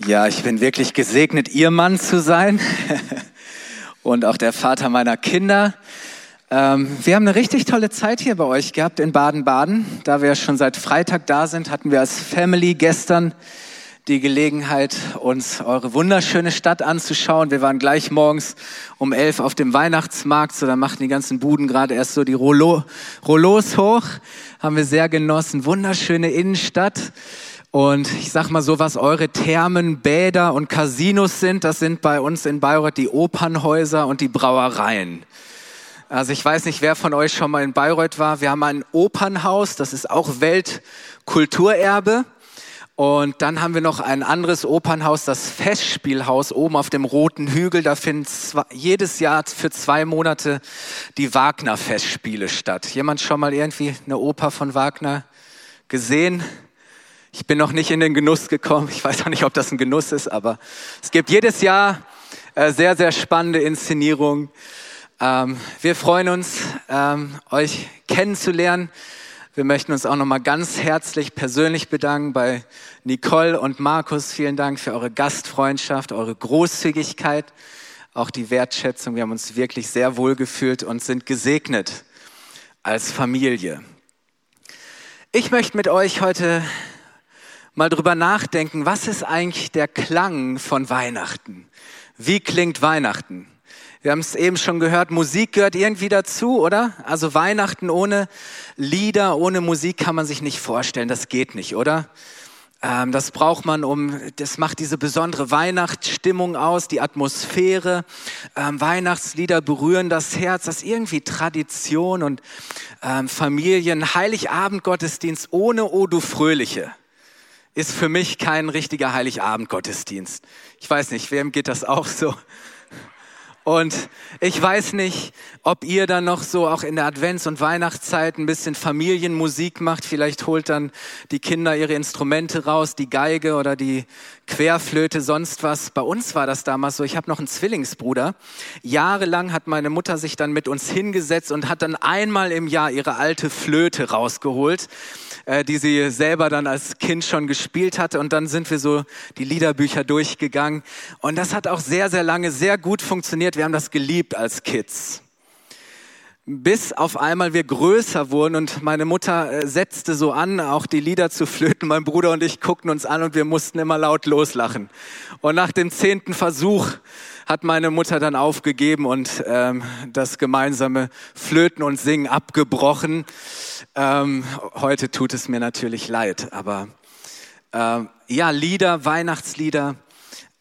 Ja, ich bin wirklich gesegnet, Ihr Mann zu sein und auch der Vater meiner Kinder. Ähm, wir haben eine richtig tolle Zeit hier bei euch gehabt in Baden-Baden. Da wir schon seit Freitag da sind, hatten wir als Family gestern die Gelegenheit, uns eure wunderschöne Stadt anzuschauen. Wir waren gleich morgens um elf auf dem Weihnachtsmarkt, so da machten die ganzen Buden gerade erst so die Rollo, Rollos hoch. Haben wir sehr genossen. Wunderschöne Innenstadt. Und ich sag mal so, was eure Thermen, Bäder und Casinos sind, das sind bei uns in Bayreuth die Opernhäuser und die Brauereien. Also ich weiß nicht, wer von euch schon mal in Bayreuth war. Wir haben ein Opernhaus, das ist auch Weltkulturerbe. Und dann haben wir noch ein anderes Opernhaus, das Festspielhaus oben auf dem Roten Hügel. Da finden zwei, jedes Jahr für zwei Monate die Wagner-Festspiele statt. Jemand schon mal irgendwie eine Oper von Wagner gesehen? Ich bin noch nicht in den Genuss gekommen. Ich weiß auch nicht, ob das ein Genuss ist, aber es gibt jedes Jahr äh, sehr, sehr spannende Inszenierungen. Ähm, wir freuen uns, ähm, euch kennenzulernen. Wir möchten uns auch nochmal ganz herzlich persönlich bedanken bei Nicole und Markus. Vielen Dank für eure Gastfreundschaft, eure Großzügigkeit, auch die Wertschätzung. Wir haben uns wirklich sehr wohl gefühlt und sind gesegnet als Familie. Ich möchte mit euch heute mal drüber nachdenken, was ist eigentlich der Klang von Weihnachten? Wie klingt Weihnachten? Wir haben es eben schon gehört, Musik gehört irgendwie dazu, oder? Also Weihnachten ohne Lieder, ohne Musik kann man sich nicht vorstellen. Das geht nicht, oder? Ähm, das braucht man, um, das macht diese besondere Weihnachtsstimmung aus, die Atmosphäre. Ähm, Weihnachtslieder berühren das Herz, das ist irgendwie Tradition und ähm, Familien, Heiligabend-Gottesdienst ohne O du Fröhliche ist für mich kein richtiger Heiligabend-Gottesdienst. Ich weiß nicht, wem geht das auch so? Und ich weiß nicht, ob ihr dann noch so auch in der Advents- und Weihnachtszeit ein bisschen Familienmusik macht. Vielleicht holt dann die Kinder ihre Instrumente raus, die Geige oder die Querflöte, sonst was. Bei uns war das damals so. Ich habe noch einen Zwillingsbruder. Jahrelang hat meine Mutter sich dann mit uns hingesetzt und hat dann einmal im Jahr ihre alte Flöte rausgeholt, äh, die sie selber dann als Kind schon gespielt hatte. Und dann sind wir so die Liederbücher durchgegangen. Und das hat auch sehr, sehr lange sehr gut funktioniert. Wir haben das geliebt als Kids bis auf einmal wir größer wurden und meine Mutter äh, setzte so an, auch die Lieder zu flöten. Mein Bruder und ich guckten uns an und wir mussten immer laut loslachen. Und nach dem zehnten Versuch hat meine Mutter dann aufgegeben und ähm, das gemeinsame Flöten und Singen abgebrochen. Ähm, heute tut es mir natürlich leid, aber ähm, ja, Lieder, Weihnachtslieder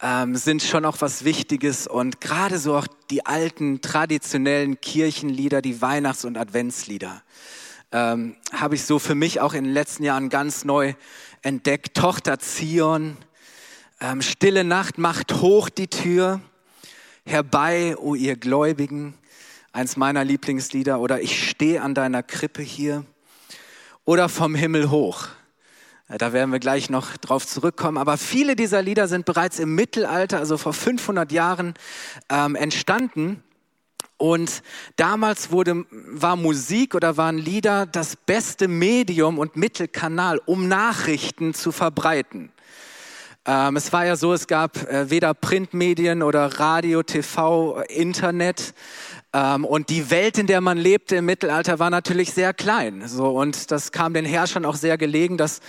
ähm, sind schon auch was Wichtiges und gerade so auch die alten traditionellen Kirchenlieder, die Weihnachts- und Adventslieder, ähm, habe ich so für mich auch in den letzten Jahren ganz neu entdeckt. Tochter Zion, ähm, Stille Nacht macht hoch die Tür, herbei, o oh ihr Gläubigen, eins meiner Lieblingslieder, oder ich stehe an deiner Krippe hier, oder vom Himmel hoch. Da werden wir gleich noch drauf zurückkommen. Aber viele dieser Lieder sind bereits im Mittelalter, also vor 500 Jahren, ähm, entstanden. Und damals wurde, war Musik oder waren Lieder das beste Medium und Mittelkanal, um Nachrichten zu verbreiten. Ähm, es war ja so, es gab äh, weder Printmedien oder Radio, TV, Internet. Ähm, und die Welt, in der man lebte im Mittelalter, war natürlich sehr klein. So, und das kam den Herrschern auch sehr gelegen, dass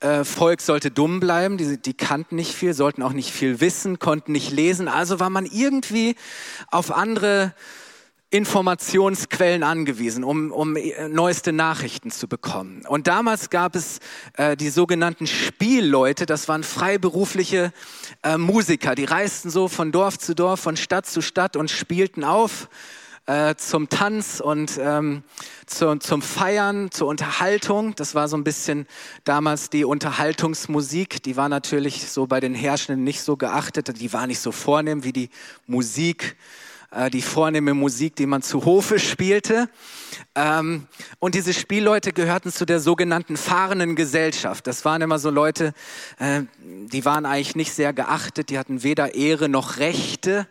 äh, Volk sollte dumm bleiben, die, die kannten nicht viel, sollten auch nicht viel wissen, konnten nicht lesen. Also war man irgendwie auf andere Informationsquellen angewiesen, um, um äh, neueste Nachrichten zu bekommen. Und damals gab es äh, die sogenannten Spielleute, das waren freiberufliche äh, Musiker, die reisten so von Dorf zu Dorf, von Stadt zu Stadt und spielten auf äh, zum Tanz und ähm, zu, zum Feiern, zur Unterhaltung. Das war so ein bisschen damals die Unterhaltungsmusik. Die war natürlich so bei den Herrschenden nicht so geachtet. Die war nicht so vornehm wie die Musik, äh, die vornehme Musik, die man zu Hofe spielte. Ähm, und diese Spielleute gehörten zu der sogenannten fahrenden Gesellschaft. Das waren immer so Leute, äh, die waren eigentlich nicht sehr geachtet. Die hatten weder Ehre noch Rechte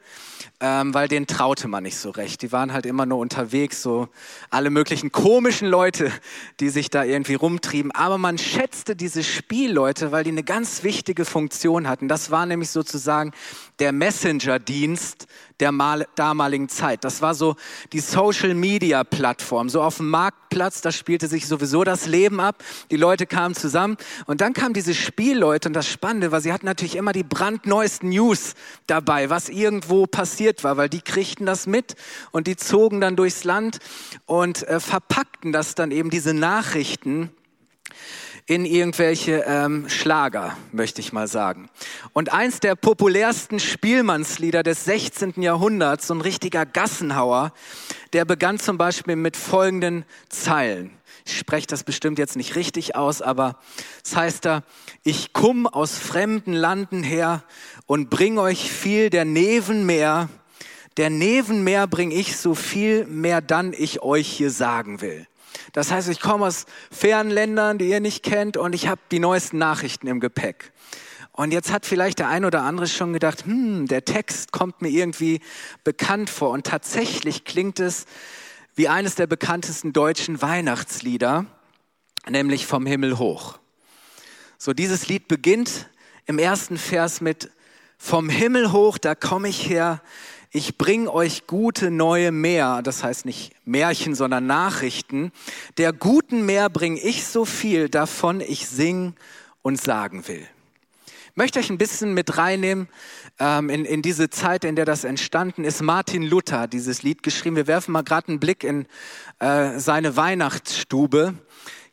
ähm, weil denen traute man nicht so recht. Die waren halt immer nur unterwegs, so alle möglichen komischen Leute, die sich da irgendwie rumtrieben. Aber man schätzte diese Spielleute, weil die eine ganz wichtige Funktion hatten. Das war nämlich sozusagen der Messenger-Dienst der mal, damaligen Zeit. Das war so die Social-Media-Plattform. So auf dem Marktplatz, da spielte sich sowieso das Leben ab. Die Leute kamen zusammen und dann kamen diese Spielleute und das Spannende war, sie hatten natürlich immer die brandneuesten News dabei, was irgendwo passiert war, weil die kriegten das mit und die zogen dann durchs Land und äh, verpackten das dann eben diese Nachrichten in irgendwelche ähm, Schlager, möchte ich mal sagen. Und eins der populärsten Spielmannslieder des 16. Jahrhunderts, so ein richtiger Gassenhauer, der begann zum Beispiel mit folgenden Zeilen. Ich spreche das bestimmt jetzt nicht richtig aus, aber es heißt da, ich komm aus fremden Landen her und bring euch viel der Nevenmeer. Der Nevenmeer bring ich so viel mehr dann ich euch hier sagen will. Das heißt, ich komme aus fernen Ländern, die ihr nicht kennt, und ich habe die neuesten Nachrichten im Gepäck. Und jetzt hat vielleicht der ein oder andere schon gedacht, hm, der Text kommt mir irgendwie bekannt vor. Und tatsächlich klingt es wie eines der bekanntesten deutschen Weihnachtslieder, nämlich vom Himmel hoch. So, dieses Lied beginnt im ersten Vers mit Vom Himmel hoch, da komme ich her, ich bring euch gute neue Meer, das heißt nicht Märchen, sondern Nachrichten. Der guten Meer bring ich so viel, davon ich sing und sagen will. Ich möchte euch ein bisschen mit reinnehmen ähm, in, in diese Zeit, in der das entstanden ist. Martin Luther dieses Lied geschrieben. Wir werfen mal gerade einen Blick in äh, seine Weihnachtsstube.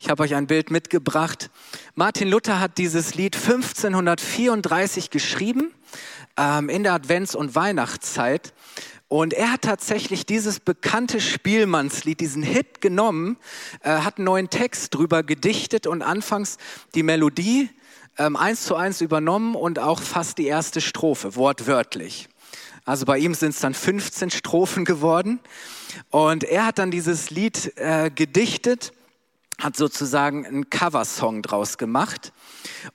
Ich habe euch ein Bild mitgebracht. Martin Luther hat dieses Lied 1534 geschrieben ähm, in der Advents- und Weihnachtszeit. Und er hat tatsächlich dieses bekannte Spielmannslied, diesen Hit genommen, äh, hat einen neuen Text drüber gedichtet und anfangs die Melodie ähm, eins zu eins übernommen und auch fast die erste Strophe, wortwörtlich. Also bei ihm sind es dann 15 Strophen geworden. Und er hat dann dieses Lied äh, gedichtet hat sozusagen einen Coversong draus gemacht.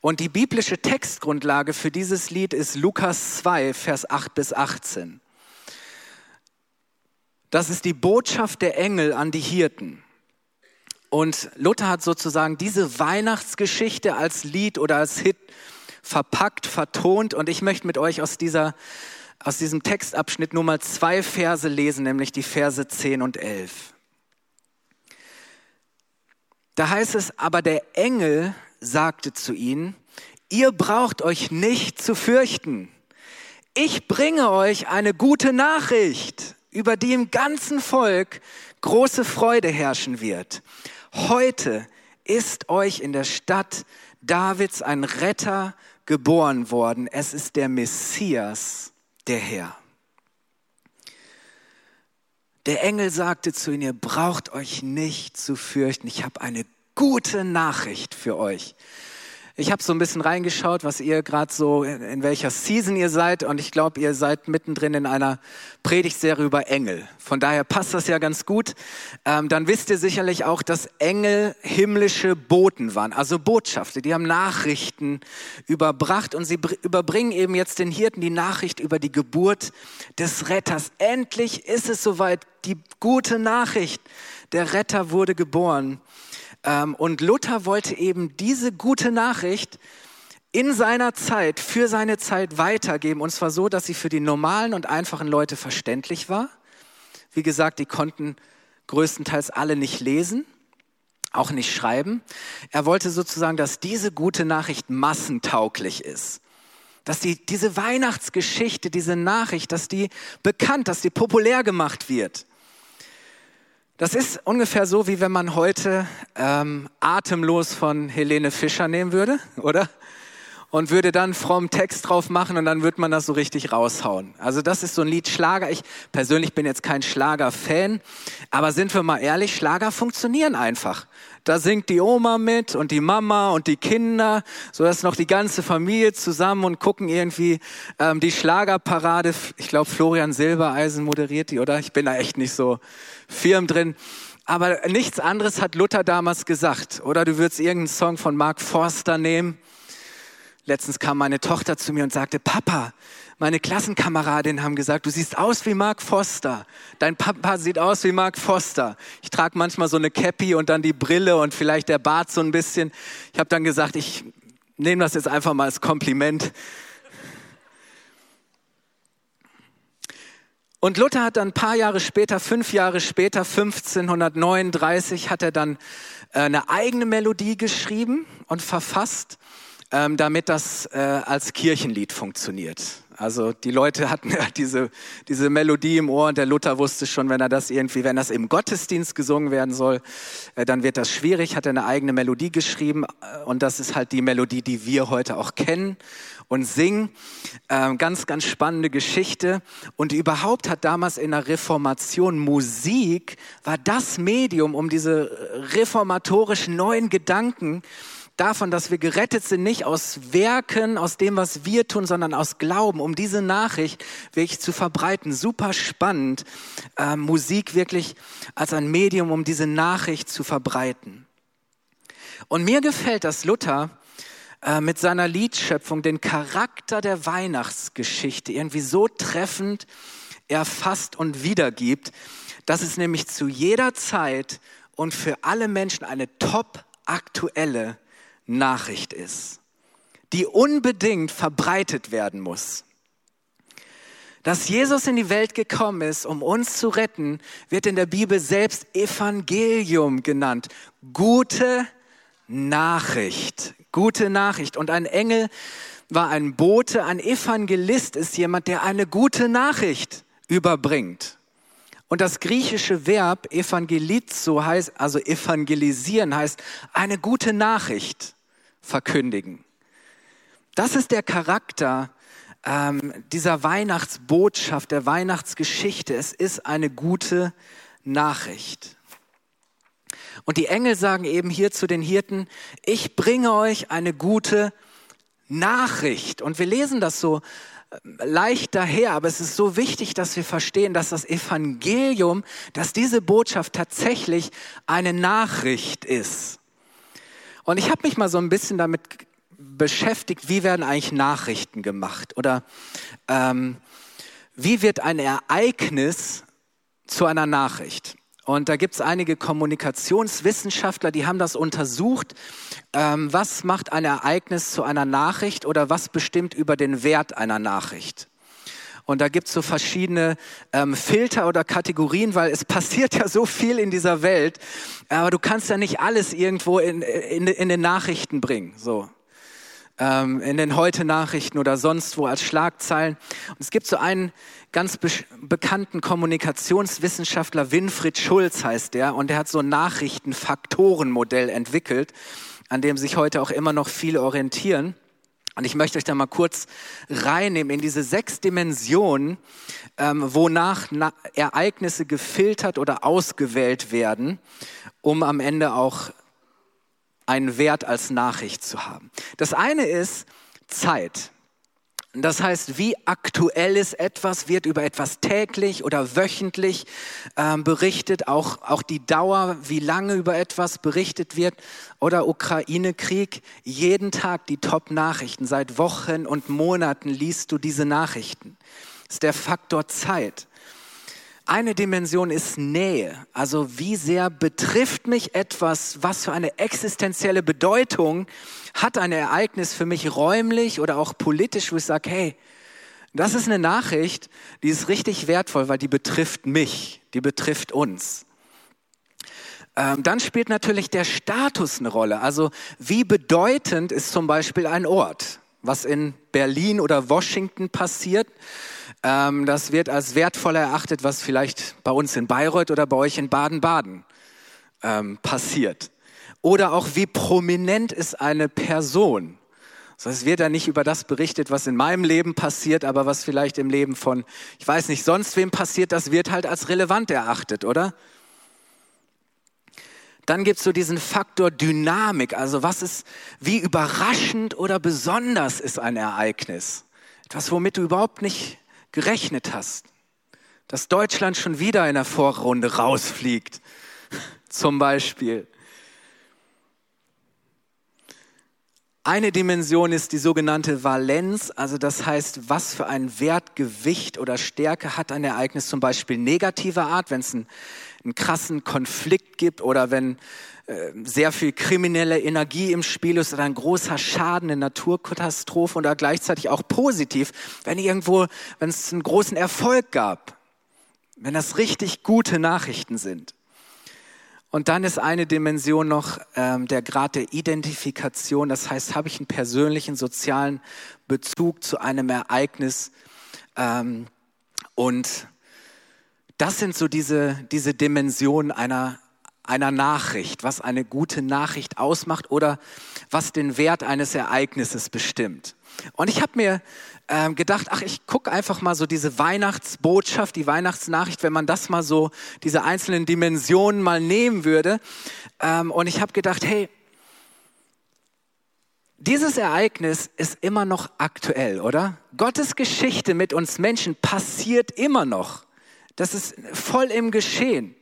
Und die biblische Textgrundlage für dieses Lied ist Lukas 2, Vers 8 bis 18. Das ist die Botschaft der Engel an die Hirten. Und Luther hat sozusagen diese Weihnachtsgeschichte als Lied oder als Hit verpackt, vertont. Und ich möchte mit euch aus, dieser, aus diesem Textabschnitt nur mal zwei Verse lesen, nämlich die Verse 10 und 11. Da heißt es, aber der Engel sagte zu ihnen, ihr braucht euch nicht zu fürchten. Ich bringe euch eine gute Nachricht, über die im ganzen Volk große Freude herrschen wird. Heute ist euch in der Stadt Davids ein Retter geboren worden. Es ist der Messias, der Herr. Der Engel sagte zu ihnen, ihr braucht euch nicht zu fürchten. Ich habe eine gute Nachricht für euch. Ich habe so ein bisschen reingeschaut, was ihr gerade so, in welcher Season ihr seid. Und ich glaube, ihr seid mittendrin in einer Predigtserie über Engel. Von daher passt das ja ganz gut. Ähm, dann wisst ihr sicherlich auch, dass Engel himmlische Boten waren, also Botschafter. Die haben Nachrichten überbracht und sie überbringen eben jetzt den Hirten die Nachricht über die Geburt des Retters. Endlich ist es soweit. Die gute Nachricht. Der Retter wurde geboren. Ähm, und Luther wollte eben diese gute Nachricht in seiner Zeit, für seine Zeit weitergeben. Und zwar so, dass sie für die normalen und einfachen Leute verständlich war. Wie gesagt, die konnten größtenteils alle nicht lesen, auch nicht schreiben. Er wollte sozusagen, dass diese gute Nachricht massentauglich ist. Dass die, diese Weihnachtsgeschichte, diese Nachricht, dass die bekannt, dass die populär gemacht wird. Das ist ungefähr so, wie wenn man heute ähm, atemlos von Helene Fischer nehmen würde, oder? Und würde dann fromm Text drauf machen und dann würde man das so richtig raushauen. Also das ist so ein Lied Schlager. Ich persönlich bin jetzt kein Schlager-Fan, aber sind wir mal ehrlich, Schlager funktionieren einfach. Da singt die Oma mit und die Mama und die Kinder, so dass noch die ganze Familie zusammen und gucken irgendwie ähm, die Schlagerparade. Ich glaube, Florian Silbereisen moderiert die, oder? Ich bin da echt nicht so firm drin. Aber nichts anderes hat Luther damals gesagt. Oder du würdest irgendeinen Song von Mark Forster nehmen. Letztens kam meine Tochter zu mir und sagte, Papa, meine Klassenkameradinnen haben gesagt, du siehst aus wie Mark Foster. Dein Papa sieht aus wie Mark Foster. Ich trage manchmal so eine Cappy und dann die Brille und vielleicht der Bart so ein bisschen. Ich habe dann gesagt, ich nehme das jetzt einfach mal als Kompliment. Und Luther hat dann ein paar Jahre später, fünf Jahre später, 1539, hat er dann äh, eine eigene Melodie geschrieben und verfasst ähm, damit das äh, als Kirchenlied funktioniert. Also die Leute hatten ja diese, diese Melodie im Ohr und der Luther wusste schon, wenn er das irgendwie, wenn das im Gottesdienst gesungen werden soll, äh, dann wird das schwierig, hat er eine eigene Melodie geschrieben äh, und das ist halt die Melodie, die wir heute auch kennen und singen. Ähm, ganz, ganz spannende Geschichte und überhaupt hat damals in der Reformation Musik war das Medium, um diese reformatorischen neuen Gedanken davon, dass wir gerettet sind, nicht aus Werken, aus dem, was wir tun, sondern aus Glauben, um diese Nachricht wirklich zu verbreiten. Super spannend, äh, Musik wirklich als ein Medium, um diese Nachricht zu verbreiten. Und mir gefällt, dass Luther äh, mit seiner Liedschöpfung den Charakter der Weihnachtsgeschichte irgendwie so treffend erfasst und wiedergibt, dass es nämlich zu jeder Zeit und für alle Menschen eine top aktuelle Nachricht ist, die unbedingt verbreitet werden muss. Dass Jesus in die Welt gekommen ist, um uns zu retten, wird in der Bibel selbst Evangelium genannt. Gute Nachricht. Gute Nachricht. Und ein Engel war ein Bote, ein Evangelist ist jemand, der eine gute Nachricht überbringt. Und das griechische Verb evangelizo heißt, also evangelisieren heißt eine gute Nachricht verkündigen. Das ist der Charakter ähm, dieser Weihnachtsbotschaft, der Weihnachtsgeschichte. Es ist eine gute Nachricht. Und die Engel sagen eben hier zu den Hirten, ich bringe euch eine gute Nachricht. Und wir lesen das so äh, leicht daher, aber es ist so wichtig, dass wir verstehen, dass das Evangelium, dass diese Botschaft tatsächlich eine Nachricht ist. Und ich habe mich mal so ein bisschen damit beschäftigt, wie werden eigentlich Nachrichten gemacht oder ähm, wie wird ein Ereignis zu einer Nachricht. Und da gibt es einige Kommunikationswissenschaftler, die haben das untersucht. Ähm, was macht ein Ereignis zu einer Nachricht oder was bestimmt über den Wert einer Nachricht? Und da gibt's so verschiedene ähm, Filter oder Kategorien, weil es passiert ja so viel in dieser Welt. Aber du kannst ja nicht alles irgendwo in, in, in den Nachrichten bringen. So ähm, in den Heute-Nachrichten oder sonst wo als Schlagzeilen. Und es gibt so einen ganz be bekannten Kommunikationswissenschaftler, Winfried Schulz heißt der, und der hat so ein Nachrichtenfaktorenmodell entwickelt, an dem sich heute auch immer noch viele orientieren. Und ich möchte euch da mal kurz reinnehmen in diese sechs Dimensionen, ähm, wonach Ereignisse gefiltert oder ausgewählt werden, um am Ende auch einen Wert als Nachricht zu haben. Das eine ist Zeit. Das heißt, wie aktuell ist etwas, wird über etwas täglich oder wöchentlich ähm, berichtet, auch, auch die Dauer, wie lange über etwas berichtet wird oder Ukraine-Krieg, jeden Tag die Top-Nachrichten, seit Wochen und Monaten liest du diese Nachrichten. Das ist der Faktor Zeit. Eine Dimension ist Nähe. Also wie sehr betrifft mich etwas, was für eine existenzielle Bedeutung hat ein Ereignis für mich räumlich oder auch politisch, wo ich sage, hey, das ist eine Nachricht, die ist richtig wertvoll, weil die betrifft mich, die betrifft uns. Ähm, dann spielt natürlich der Status eine Rolle. Also wie bedeutend ist zum Beispiel ein Ort, was in Berlin oder Washington passiert ähm, das wird als wertvoller erachtet, was vielleicht bei uns in Bayreuth oder bei euch in Baden-Baden ähm, passiert. Oder auch wie prominent ist eine Person. So, es wird ja nicht über das berichtet, was in meinem Leben passiert, aber was vielleicht im Leben von, ich weiß nicht, sonst wem passiert, das wird halt als relevant erachtet, oder? Dann gibt es so diesen Faktor Dynamik, also was ist, wie überraschend oder besonders ist ein Ereignis? Etwas, womit du überhaupt nicht gerechnet hast, dass Deutschland schon wieder in der Vorrunde rausfliegt, zum Beispiel. Eine Dimension ist die sogenannte Valenz, also das heißt, was für ein Wert, Gewicht oder Stärke hat ein Ereignis zum Beispiel negativer Art, wenn es einen, einen krassen Konflikt gibt oder wenn sehr viel kriminelle Energie im Spiel ist oder ein großer Schaden, eine Naturkatastrophe oder gleichzeitig auch positiv, wenn irgendwo, wenn es einen großen Erfolg gab, wenn das richtig gute Nachrichten sind. Und dann ist eine Dimension noch ähm, der Grad der Identifikation. Das heißt, habe ich einen persönlichen, sozialen Bezug zu einem Ereignis. Ähm, und das sind so diese, diese Dimensionen einer, einer Nachricht, was eine gute Nachricht ausmacht oder was den Wert eines Ereignisses bestimmt. Und ich habe mir ähm, gedacht, ach, ich gucke einfach mal so diese Weihnachtsbotschaft, die Weihnachtsnachricht, wenn man das mal so, diese einzelnen Dimensionen mal nehmen würde. Ähm, und ich habe gedacht, hey, dieses Ereignis ist immer noch aktuell, oder? Gottes Geschichte mit uns Menschen passiert immer noch. Das ist voll im Geschehen.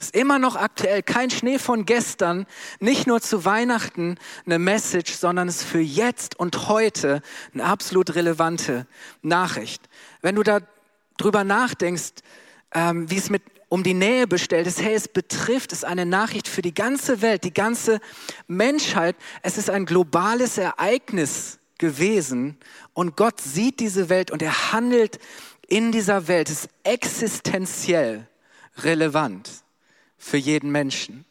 Ist immer noch aktuell, kein Schnee von gestern, nicht nur zu Weihnachten eine Message, sondern ist für jetzt und heute eine absolut relevante Nachricht. Wenn du da drüber nachdenkst, ähm, wie es mit um die Nähe bestellt ist, hey, es betrifft, es ist eine Nachricht für die ganze Welt, die ganze Menschheit. Es ist ein globales Ereignis gewesen und Gott sieht diese Welt und er handelt in dieser Welt. Es ist existenziell relevant für jeden Menschen.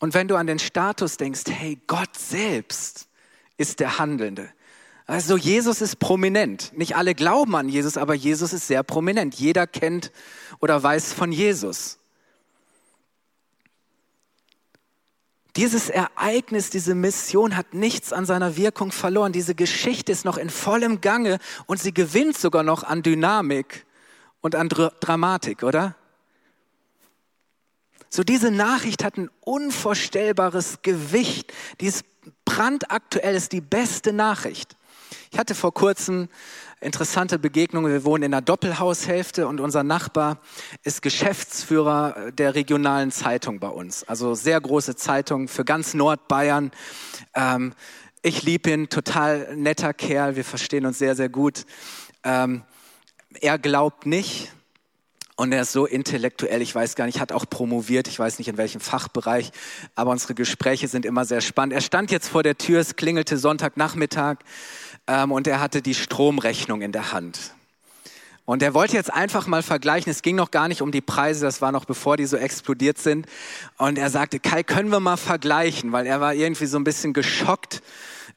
Und wenn du an den Status denkst, hey, Gott selbst ist der Handelnde. Also Jesus ist prominent. Nicht alle glauben an Jesus, aber Jesus ist sehr prominent. Jeder kennt oder weiß von Jesus. Dieses Ereignis, diese Mission hat nichts an seiner Wirkung verloren. Diese Geschichte ist noch in vollem Gange und sie gewinnt sogar noch an Dynamik und an Dramatik, oder? So diese Nachricht hat ein unvorstellbares Gewicht. Die ist brandaktuell, ist die beste Nachricht. Ich hatte vor kurzem interessante Begegnungen. Wir wohnen in einer Doppelhaushälfte und unser Nachbar ist Geschäftsführer der regionalen Zeitung bei uns. Also sehr große Zeitung für ganz Nordbayern. Ähm, ich liebe ihn, total netter Kerl. Wir verstehen uns sehr, sehr gut. Ähm, er glaubt nicht, und er ist so intellektuell, ich weiß gar nicht, hat auch promoviert, ich weiß nicht in welchem Fachbereich, aber unsere Gespräche sind immer sehr spannend. Er stand jetzt vor der Tür, es klingelte Sonntagnachmittag ähm, und er hatte die Stromrechnung in der Hand. Und er wollte jetzt einfach mal vergleichen, es ging noch gar nicht um die Preise, das war noch bevor die so explodiert sind. Und er sagte, Kai, können wir mal vergleichen, weil er war irgendwie so ein bisschen geschockt,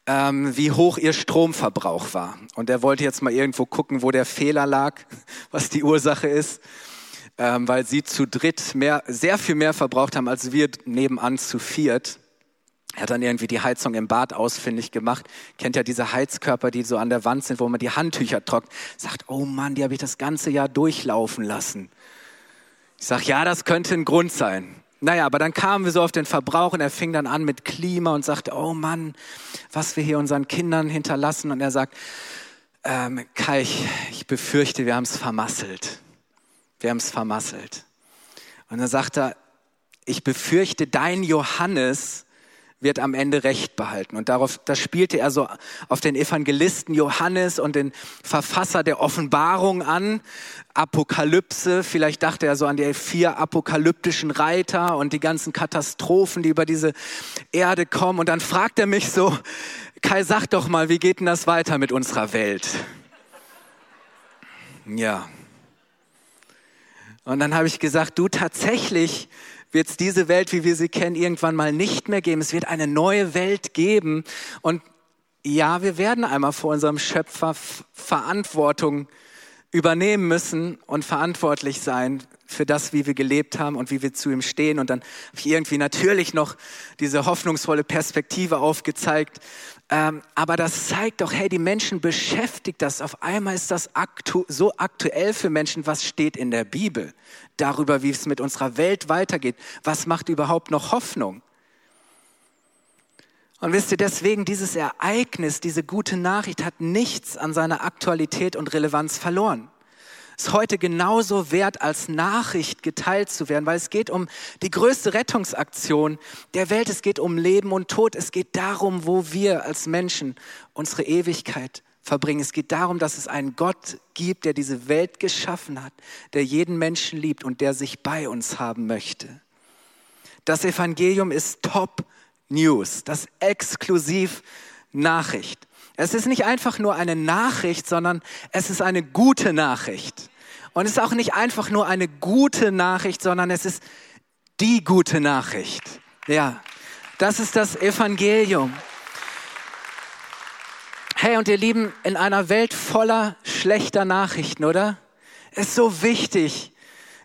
ähm, wie hoch ihr Stromverbrauch war. Und er wollte jetzt mal irgendwo gucken, wo der Fehler lag, was die Ursache ist ähm, weil sie zu dritt mehr, sehr viel mehr verbraucht haben als wir nebenan zu viert. Er hat dann irgendwie die Heizung im Bad ausfindig gemacht. Kennt ja diese Heizkörper, die so an der Wand sind, wo man die Handtücher trocknet. Sagt, oh Mann, die habe ich das ganze Jahr durchlaufen lassen. Ich sag, ja, das könnte ein Grund sein. Naja, aber dann kamen wir so auf den Verbrauch und er fing dann an mit Klima und sagte, oh Mann, was wir hier unseren Kindern hinterlassen. Und er sagt, ähm, Kai, ich, ich befürchte, wir haben es vermasselt wir haben es vermasselt. Und dann sagt er, ich befürchte, dein Johannes wird am Ende Recht behalten. Und darauf, da spielte er so auf den Evangelisten Johannes und den Verfasser der Offenbarung an, Apokalypse. Vielleicht dachte er so an die vier apokalyptischen Reiter und die ganzen Katastrophen, die über diese Erde kommen. Und dann fragt er mich so, Kai, sag doch mal, wie geht denn das weiter mit unserer Welt? Ja, und dann habe ich gesagt, du tatsächlich wird es diese Welt, wie wir sie kennen, irgendwann mal nicht mehr geben. Es wird eine neue Welt geben. Und ja, wir werden einmal vor unserem Schöpfer Verantwortung übernehmen müssen und verantwortlich sein für das, wie wir gelebt haben und wie wir zu ihm stehen. Und dann habe ich irgendwie natürlich noch diese hoffnungsvolle Perspektive aufgezeigt. Ähm, aber das zeigt doch, hey, die Menschen beschäftigt das. Auf einmal ist das aktu so aktuell für Menschen. Was steht in der Bibel darüber, wie es mit unserer Welt weitergeht? Was macht überhaupt noch Hoffnung? Und wisst ihr, deswegen dieses Ereignis, diese gute Nachricht hat nichts an seiner Aktualität und Relevanz verloren. Ist heute genauso wert, als Nachricht geteilt zu werden, weil es geht um die größte Rettungsaktion der Welt. Es geht um Leben und Tod. Es geht darum, wo wir als Menschen unsere Ewigkeit verbringen. Es geht darum, dass es einen Gott gibt, der diese Welt geschaffen hat, der jeden Menschen liebt und der sich bei uns haben möchte. Das Evangelium ist Top News, das exklusiv Nachricht. Es ist nicht einfach nur eine Nachricht, sondern es ist eine gute Nachricht. Und es ist auch nicht einfach nur eine gute Nachricht, sondern es ist die gute Nachricht. Ja, das ist das Evangelium. Hey, und ihr Lieben, in einer Welt voller schlechter Nachrichten, oder? Ist so wichtig,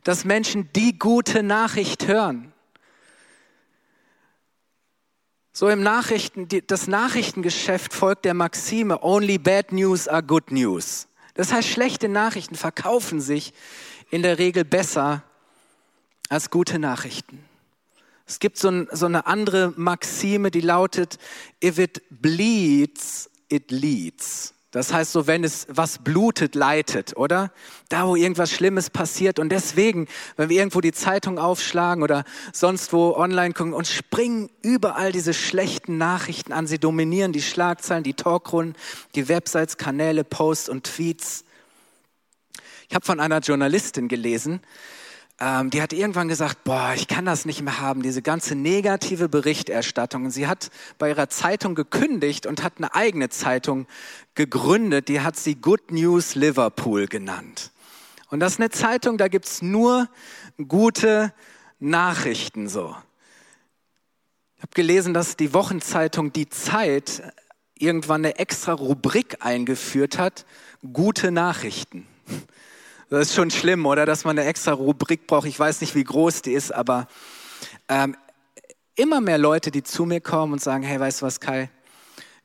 dass Menschen die gute Nachricht hören. So im Nachrichten, das Nachrichtengeschäft folgt der Maxime, only bad news are good news. Das heißt, schlechte Nachrichten verkaufen sich in der Regel besser als gute Nachrichten. Es gibt so, ein, so eine andere Maxime, die lautet, if it bleeds, it leads. Das heißt so, wenn es was blutet, leitet, oder? Da, wo irgendwas Schlimmes passiert. Und deswegen, wenn wir irgendwo die Zeitung aufschlagen oder sonst wo online gucken und springen überall diese schlechten Nachrichten an. Sie dominieren die Schlagzeilen, die Talkrunden, die Websites, Kanäle, Posts und Tweets. Ich habe von einer Journalistin gelesen, ähm, die hat irgendwann gesagt, boah, ich kann das nicht mehr haben, diese ganze negative Berichterstattung. Und sie hat bei ihrer Zeitung gekündigt und hat eine eigene Zeitung gegründet, die hat sie Good News Liverpool genannt. Und das ist eine Zeitung, da gibt's nur gute Nachrichten so. Ich habe gelesen, dass die Wochenzeitung Die Zeit irgendwann eine extra Rubrik eingeführt hat, gute Nachrichten. Das ist schon schlimm, oder? Dass man eine extra Rubrik braucht. Ich weiß nicht, wie groß die ist, aber ähm, immer mehr Leute, die zu mir kommen und sagen, hey, weißt du was, Kai?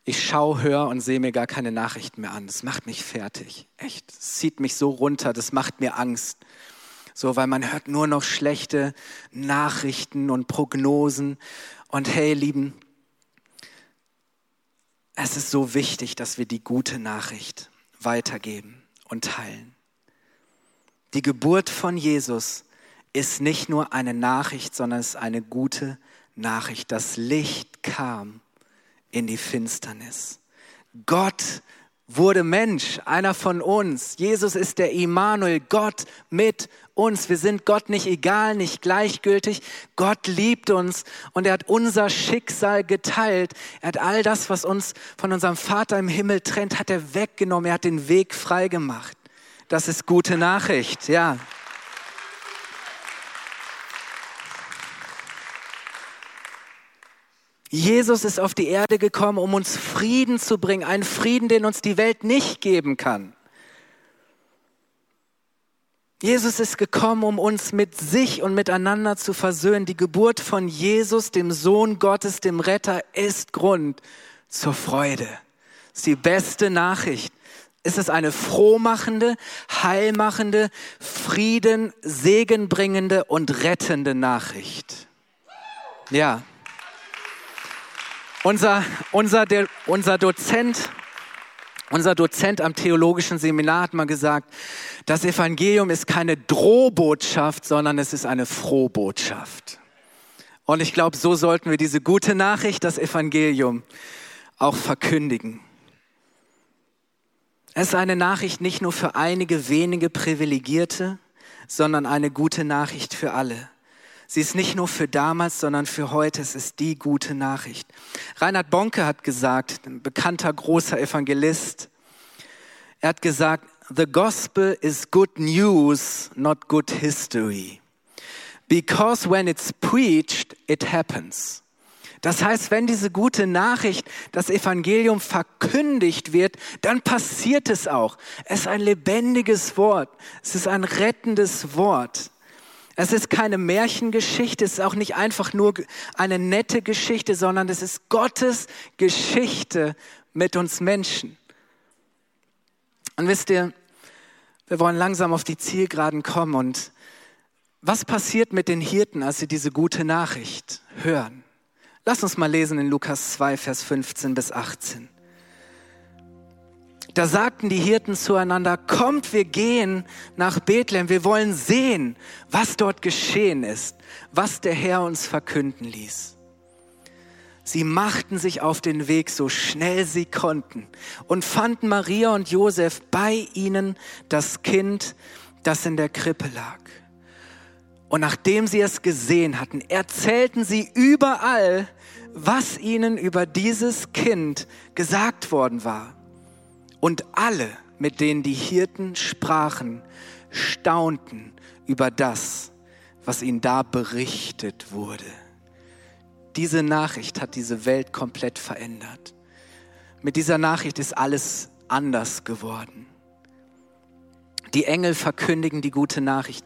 Ich schaue, höre und sehe mir gar keine Nachrichten mehr an. Das macht mich fertig. Echt. Das zieht mich so runter. Das macht mir Angst. So, weil man hört nur noch schlechte Nachrichten und Prognosen. Und hey, Lieben, es ist so wichtig, dass wir die gute Nachricht weitergeben und teilen. Die Geburt von Jesus ist nicht nur eine Nachricht, sondern es ist eine gute Nachricht. Das Licht kam in die Finsternis. Gott wurde Mensch, einer von uns. Jesus ist der Immanuel, Gott mit uns. Wir sind Gott nicht egal, nicht gleichgültig. Gott liebt uns und er hat unser Schicksal geteilt. Er hat all das, was uns von unserem Vater im Himmel trennt, hat er weggenommen. Er hat den Weg frei gemacht. Das ist gute Nachricht, ja. Jesus ist auf die Erde gekommen, um uns Frieden zu bringen, einen Frieden, den uns die Welt nicht geben kann. Jesus ist gekommen, um uns mit sich und miteinander zu versöhnen. Die Geburt von Jesus, dem Sohn Gottes, dem Retter, ist Grund zur Freude. Das ist die beste Nachricht ist es eine frohmachende, heilmachende, Frieden, segenbringende und rettende Nachricht. Ja. Unser, unser, der, unser Dozent, unser Dozent am theologischen Seminar hat mal gesagt, das Evangelium ist keine Drohbotschaft, sondern es ist eine Frohbotschaft. Und ich glaube, so sollten wir diese gute Nachricht, das Evangelium, auch verkündigen. Es ist eine Nachricht nicht nur für einige wenige Privilegierte, sondern eine gute Nachricht für alle. Sie ist nicht nur für damals, sondern für heute. Es ist die gute Nachricht. Reinhard Bonke hat gesagt, ein bekannter großer Evangelist, er hat gesagt, The gospel is good news, not good history. Because when it's preached, it happens. Das heißt, wenn diese gute Nachricht, das Evangelium verkündigt wird, dann passiert es auch. Es ist ein lebendiges Wort. Es ist ein rettendes Wort. Es ist keine Märchengeschichte, es ist auch nicht einfach nur eine nette Geschichte, sondern es ist Gottes Geschichte mit uns Menschen. Und wisst ihr, wir wollen langsam auf die Zielgeraden kommen und was passiert mit den Hirten, als sie diese gute Nachricht hören? Lass uns mal lesen in Lukas 2, Vers 15 bis 18. Da sagten die Hirten zueinander, kommt, wir gehen nach Bethlehem, wir wollen sehen, was dort geschehen ist, was der Herr uns verkünden ließ. Sie machten sich auf den Weg so schnell sie konnten und fanden Maria und Josef bei ihnen das Kind, das in der Krippe lag. Und nachdem sie es gesehen hatten, erzählten sie überall, was ihnen über dieses Kind gesagt worden war. Und alle, mit denen die Hirten sprachen, staunten über das, was ihnen da berichtet wurde. Diese Nachricht hat diese Welt komplett verändert. Mit dieser Nachricht ist alles anders geworden. Die Engel verkündigen die gute Nachricht.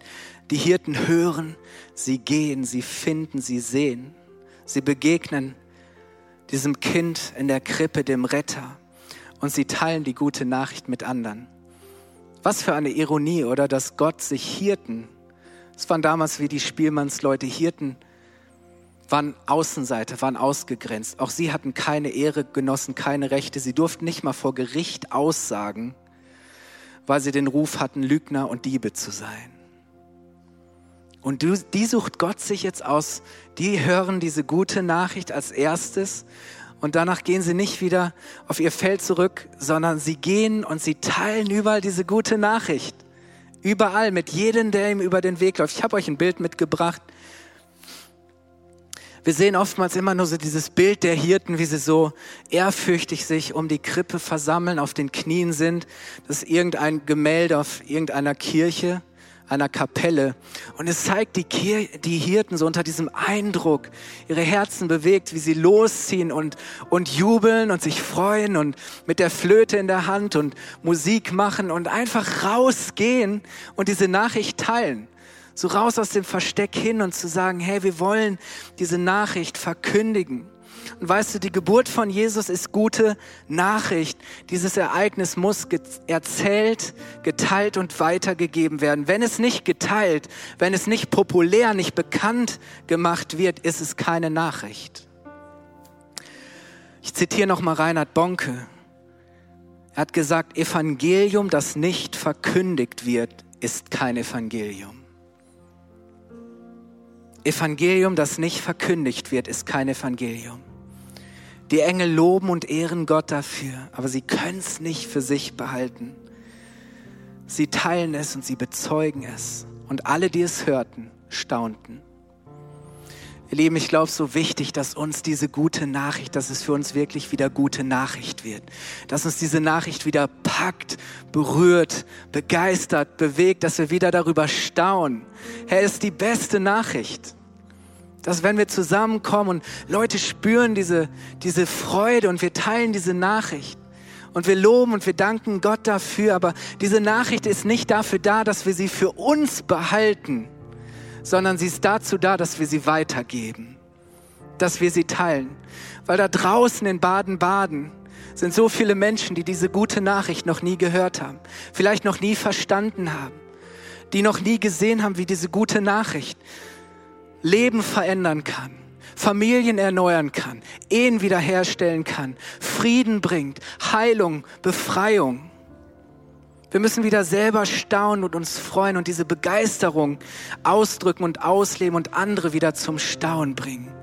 Die Hirten hören, sie gehen, sie finden, sie sehen. Sie begegnen diesem Kind in der Krippe, dem Retter, und sie teilen die gute Nachricht mit anderen. Was für eine Ironie, oder dass Gott sich Hirten, es waren damals wie die Spielmannsleute, Hirten waren Außenseiter, waren ausgegrenzt. Auch sie hatten keine Ehre genossen, keine Rechte. Sie durften nicht mal vor Gericht aussagen, weil sie den Ruf hatten, Lügner und Diebe zu sein. Und du, die sucht Gott sich jetzt aus. Die hören diese gute Nachricht als erstes und danach gehen sie nicht wieder auf ihr Feld zurück, sondern sie gehen und sie teilen überall diese gute Nachricht. Überall, mit jedem, der ihm über den Weg läuft. Ich habe euch ein Bild mitgebracht. Wir sehen oftmals immer nur so dieses Bild der Hirten, wie sie so ehrfürchtig sich um die Krippe versammeln, auf den Knien sind. Das ist irgendein Gemälde auf irgendeiner Kirche einer Kapelle. Und es zeigt die, Kir die Hirten so unter diesem Eindruck, ihre Herzen bewegt, wie sie losziehen und, und jubeln und sich freuen und mit der Flöte in der Hand und Musik machen und einfach rausgehen und diese Nachricht teilen. So raus aus dem Versteck hin und zu sagen, hey, wir wollen diese Nachricht verkündigen. Und weißt du, die Geburt von Jesus ist gute Nachricht. Dieses Ereignis muss erzählt, geteilt und weitergegeben werden. Wenn es nicht geteilt, wenn es nicht populär, nicht bekannt gemacht wird, ist es keine Nachricht. Ich zitiere nochmal Reinhard Bonke. Er hat gesagt, Evangelium, das nicht verkündigt wird, ist kein Evangelium. Evangelium, das nicht verkündigt wird, ist kein Evangelium. Die Engel loben und ehren Gott dafür, aber sie können es nicht für sich behalten. Sie teilen es und sie bezeugen es. Und alle, die es hörten, staunten. Ihr Lieben, ich glaube, so wichtig, dass uns diese gute Nachricht, dass es für uns wirklich wieder gute Nachricht wird. Dass uns diese Nachricht wieder packt, berührt, begeistert, bewegt, dass wir wieder darüber staunen. Herr, ist die beste Nachricht. Dass wenn wir zusammenkommen und Leute spüren diese, diese Freude und wir teilen diese Nachricht und wir loben und wir danken Gott dafür, aber diese Nachricht ist nicht dafür da, dass wir sie für uns behalten, sondern sie ist dazu da, dass wir sie weitergeben, dass wir sie teilen. Weil da draußen in Baden-Baden sind so viele Menschen, die diese gute Nachricht noch nie gehört haben, vielleicht noch nie verstanden haben, die noch nie gesehen haben, wie diese gute Nachricht Leben verändern kann, Familien erneuern kann, Ehen wiederherstellen kann, Frieden bringt, Heilung, Befreiung. Wir müssen wieder selber staunen und uns freuen und diese Begeisterung ausdrücken und ausleben und andere wieder zum Staunen bringen.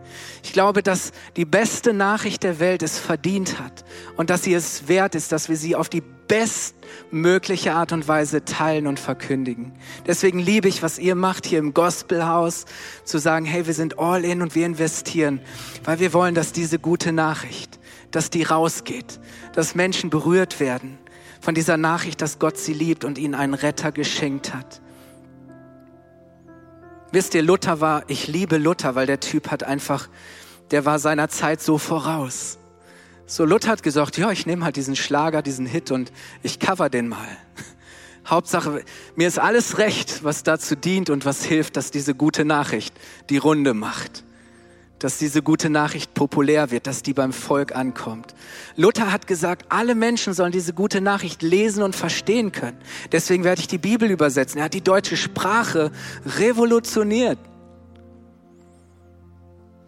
Ich glaube, dass die beste Nachricht der Welt es verdient hat und dass sie es wert ist, dass wir sie auf die bestmögliche Art und Weise teilen und verkündigen. Deswegen liebe ich, was ihr macht hier im Gospelhaus, zu sagen, hey, wir sind all in und wir investieren, weil wir wollen, dass diese gute Nachricht, dass die rausgeht, dass Menschen berührt werden von dieser Nachricht, dass Gott sie liebt und ihnen einen Retter geschenkt hat. Wisst ihr, Luther war, ich liebe Luther, weil der Typ hat einfach, der war seiner Zeit so voraus. So, Luther hat gesagt, ja, ich nehme halt diesen Schlager, diesen Hit und ich cover den mal. Hauptsache, mir ist alles recht, was dazu dient und was hilft, dass diese gute Nachricht die Runde macht. Dass diese gute Nachricht populär wird, dass die beim Volk ankommt. Luther hat gesagt, alle Menschen sollen diese gute Nachricht lesen und verstehen können. Deswegen werde ich die Bibel übersetzen. Er hat die deutsche Sprache revolutioniert.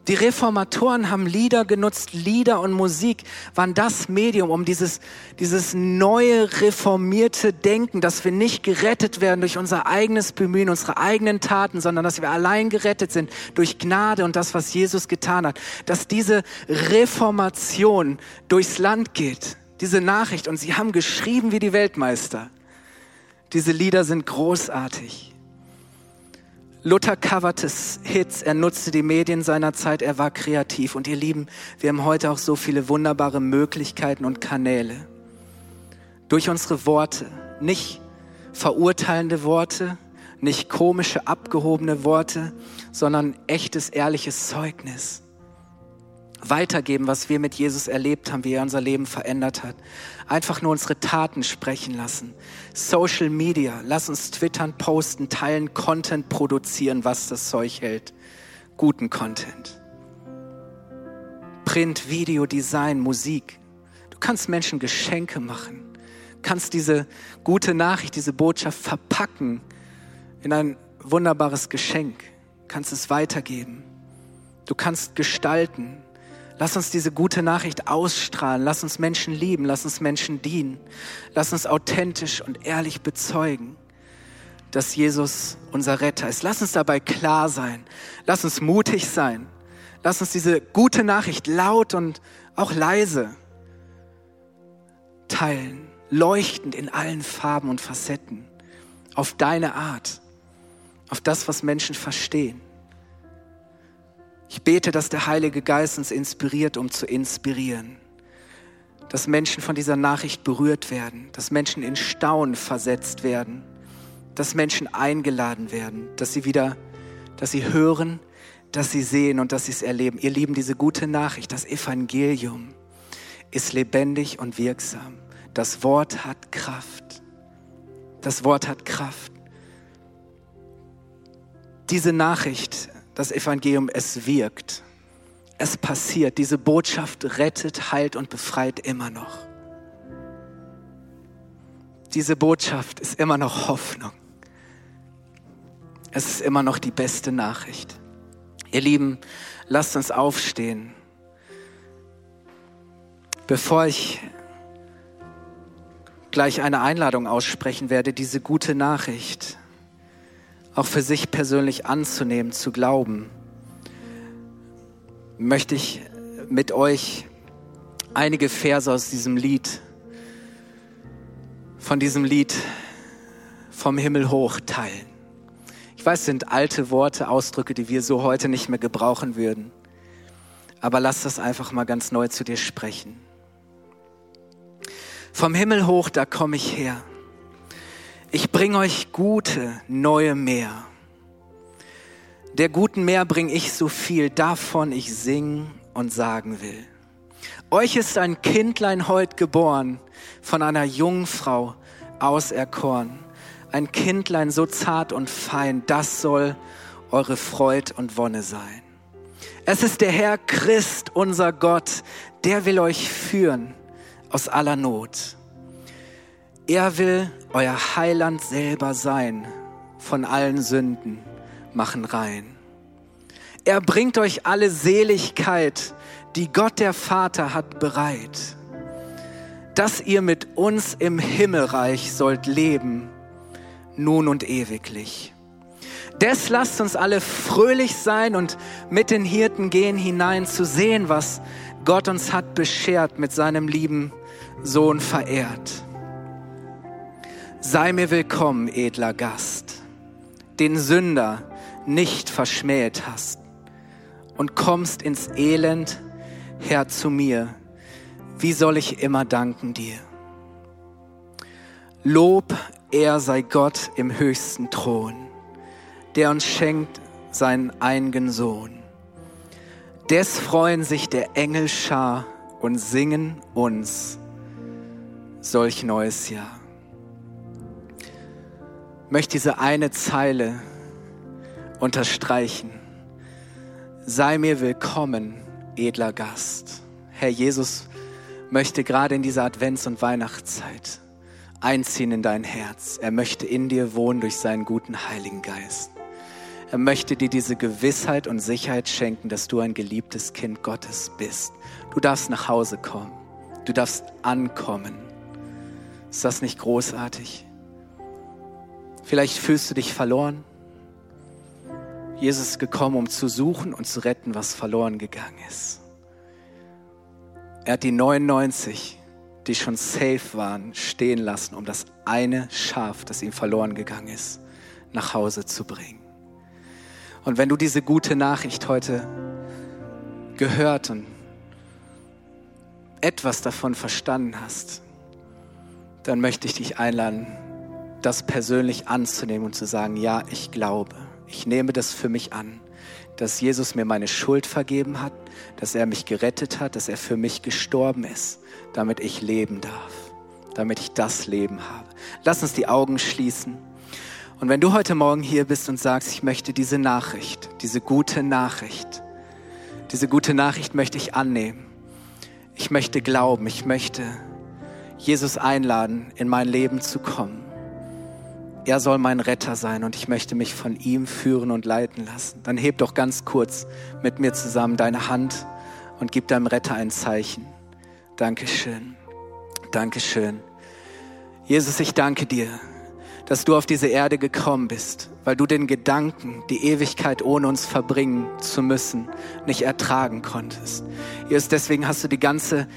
Die Reformatoren haben Lieder genutzt, Lieder und Musik waren das Medium, um dieses, dieses neue reformierte Denken, dass wir nicht gerettet werden durch unser eigenes Bemühen, unsere eigenen Taten, sondern dass wir allein gerettet sind durch Gnade und das, was Jesus getan hat, dass diese Reformation durchs Land geht, diese Nachricht. Und sie haben geschrieben wie die Weltmeister. Diese Lieder sind großartig. Luther coverte Hits, er nutzte die Medien seiner Zeit, er war kreativ. Und ihr Lieben, wir haben heute auch so viele wunderbare Möglichkeiten und Kanäle. Durch unsere Worte, nicht verurteilende Worte, nicht komische, abgehobene Worte, sondern echtes, ehrliches Zeugnis weitergeben, was wir mit Jesus erlebt haben, wie er unser Leben verändert hat. Einfach nur unsere Taten sprechen lassen. Social Media, lass uns twittern, posten, teilen, Content produzieren, was das Zeug hält. Guten Content. Print, Video, Design, Musik. Du kannst Menschen Geschenke machen. Kannst diese gute Nachricht, diese Botschaft verpacken in ein wunderbares Geschenk. Kannst es weitergeben. Du kannst gestalten. Lass uns diese gute Nachricht ausstrahlen. Lass uns Menschen lieben. Lass uns Menschen dienen. Lass uns authentisch und ehrlich bezeugen, dass Jesus unser Retter ist. Lass uns dabei klar sein. Lass uns mutig sein. Lass uns diese gute Nachricht laut und auch leise teilen. Leuchtend in allen Farben und Facetten. Auf deine Art. Auf das, was Menschen verstehen. Ich bete, dass der Heilige Geist uns inspiriert, um zu inspirieren. Dass Menschen von dieser Nachricht berührt werden, dass Menschen in Staunen versetzt werden, dass Menschen eingeladen werden, dass sie wieder, dass sie hören, dass sie sehen und dass sie es erleben. Ihr Lieben, diese gute Nachricht, das Evangelium ist lebendig und wirksam. Das Wort hat Kraft. Das Wort hat Kraft. Diese Nachricht das Evangelium, es wirkt. Es passiert. Diese Botschaft rettet, heilt und befreit immer noch. Diese Botschaft ist immer noch Hoffnung. Es ist immer noch die beste Nachricht. Ihr Lieben, lasst uns aufstehen. Bevor ich gleich eine Einladung aussprechen werde, diese gute Nachricht auch für sich persönlich anzunehmen, zu glauben, möchte ich mit euch einige Verse aus diesem Lied, von diesem Lied vom Himmel hoch teilen. Ich weiß, es sind alte Worte, Ausdrücke, die wir so heute nicht mehr gebrauchen würden. Aber lass das einfach mal ganz neu zu dir sprechen. Vom Himmel hoch, da komme ich her. Ich bringe euch gute, neue Meer. Der guten Meer bringe ich so viel, davon ich singen und sagen will. Euch ist ein Kindlein heut geboren, von einer Jungfrau auserkoren. Ein Kindlein so zart und fein, das soll eure Freud und Wonne sein. Es ist der Herr Christ, unser Gott, der will euch führen aus aller Not. Er will euer Heiland selber sein, von allen Sünden machen rein. Er bringt euch alle Seligkeit, die Gott der Vater hat bereit, dass ihr mit uns im Himmelreich sollt leben, nun und ewiglich. Des lasst uns alle fröhlich sein und mit den Hirten gehen hinein zu sehen, was Gott uns hat beschert mit seinem lieben Sohn verehrt. Sei mir willkommen, edler Gast, den Sünder nicht verschmäht hast und kommst ins Elend her zu mir. Wie soll ich immer danken dir? Lob, er sei Gott im höchsten Thron, der uns schenkt seinen einigen Sohn. Des freuen sich der Engel Schar und singen uns solch neues Jahr möchte diese eine Zeile unterstreichen. Sei mir willkommen, edler Gast. Herr Jesus möchte gerade in dieser Advents- und Weihnachtszeit einziehen in dein Herz. Er möchte in dir wohnen durch seinen guten Heiligen Geist. Er möchte dir diese Gewissheit und Sicherheit schenken, dass du ein geliebtes Kind Gottes bist. Du darfst nach Hause kommen. Du darfst ankommen. Ist das nicht großartig? Vielleicht fühlst du dich verloren. Jesus ist gekommen, um zu suchen und zu retten, was verloren gegangen ist. Er hat die 99, die schon safe waren, stehen lassen, um das eine Schaf, das ihm verloren gegangen ist, nach Hause zu bringen. Und wenn du diese gute Nachricht heute gehört und etwas davon verstanden hast, dann möchte ich dich einladen, das persönlich anzunehmen und zu sagen, ja, ich glaube, ich nehme das für mich an, dass Jesus mir meine Schuld vergeben hat, dass er mich gerettet hat, dass er für mich gestorben ist, damit ich leben darf, damit ich das Leben habe. Lass uns die Augen schließen. Und wenn du heute Morgen hier bist und sagst, ich möchte diese Nachricht, diese gute Nachricht, diese gute Nachricht möchte ich annehmen. Ich möchte glauben, ich möchte Jesus einladen, in mein Leben zu kommen. Er soll mein Retter sein und ich möchte mich von ihm führen und leiten lassen. Dann heb doch ganz kurz mit mir zusammen deine Hand und gib deinem Retter ein Zeichen. Dankeschön. Dankeschön. Jesus, ich danke dir, dass du auf diese Erde gekommen bist, weil du den Gedanken, die Ewigkeit ohne uns verbringen zu müssen, nicht ertragen konntest. Jesus, deswegen hast du die ganze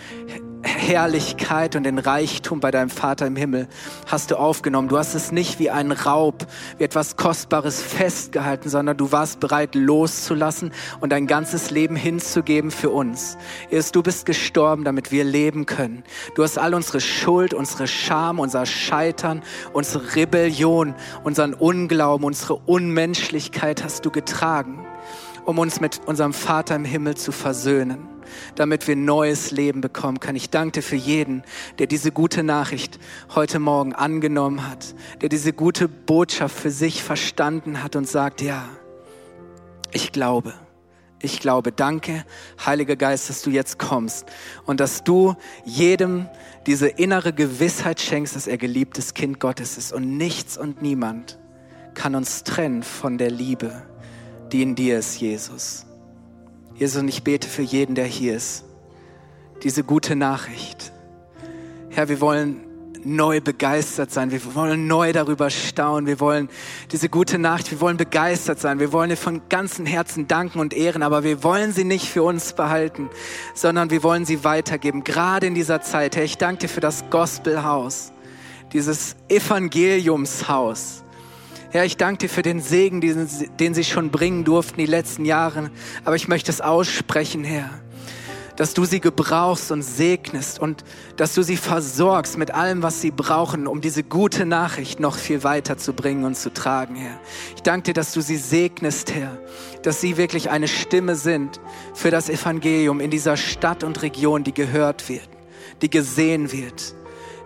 Herrlichkeit und den Reichtum bei deinem Vater im Himmel hast du aufgenommen. Du hast es nicht wie ein Raub, wie etwas Kostbares festgehalten, sondern du warst bereit loszulassen und dein ganzes Leben hinzugeben für uns. Erst du bist gestorben, damit wir leben können. Du hast all unsere Schuld, unsere Scham, unser Scheitern, unsere Rebellion, unseren Unglauben, unsere Unmenschlichkeit hast du getragen, um uns mit unserem Vater im Himmel zu versöhnen damit wir neues Leben bekommen können. Ich danke dir für jeden, der diese gute Nachricht heute Morgen angenommen hat, der diese gute Botschaft für sich verstanden hat und sagt, ja, ich glaube. Ich glaube, danke, Heiliger Geist, dass du jetzt kommst und dass du jedem diese innere Gewissheit schenkst, dass er geliebtes Kind Gottes ist und nichts und niemand kann uns trennen von der Liebe, die in dir ist, Jesus. Jesus, und ich bete für jeden, der hier ist, diese gute Nachricht. Herr, wir wollen neu begeistert sein. Wir wollen neu darüber staunen. Wir wollen diese gute Nacht, wir wollen begeistert sein. Wir wollen dir von ganzem Herzen danken und ehren, aber wir wollen sie nicht für uns behalten, sondern wir wollen sie weitergeben. Gerade in dieser Zeit. Herr, ich danke dir für das Gospelhaus, dieses Evangeliumshaus. Herr, ich danke dir für den Segen, den, den sie schon bringen durften die letzten Jahre. Aber ich möchte es aussprechen, Herr, dass du sie gebrauchst und segnest und dass du sie versorgst mit allem, was sie brauchen, um diese gute Nachricht noch viel weiter zu bringen und zu tragen, Herr. Ich danke dir, dass du sie segnest, Herr, dass sie wirklich eine Stimme sind für das Evangelium in dieser Stadt und Region, die gehört wird, die gesehen wird.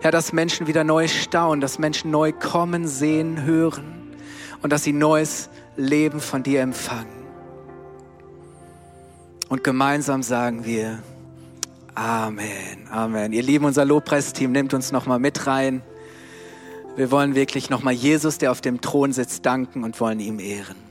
Herr, dass Menschen wieder neu staunen, dass Menschen neu kommen, sehen, hören und dass sie neues Leben von dir empfangen. Und gemeinsam sagen wir Amen, Amen. Ihr Lieben, unser Lobpreisteam nimmt uns nochmal mit rein. Wir wollen wirklich nochmal Jesus, der auf dem Thron sitzt, danken und wollen ihm ehren.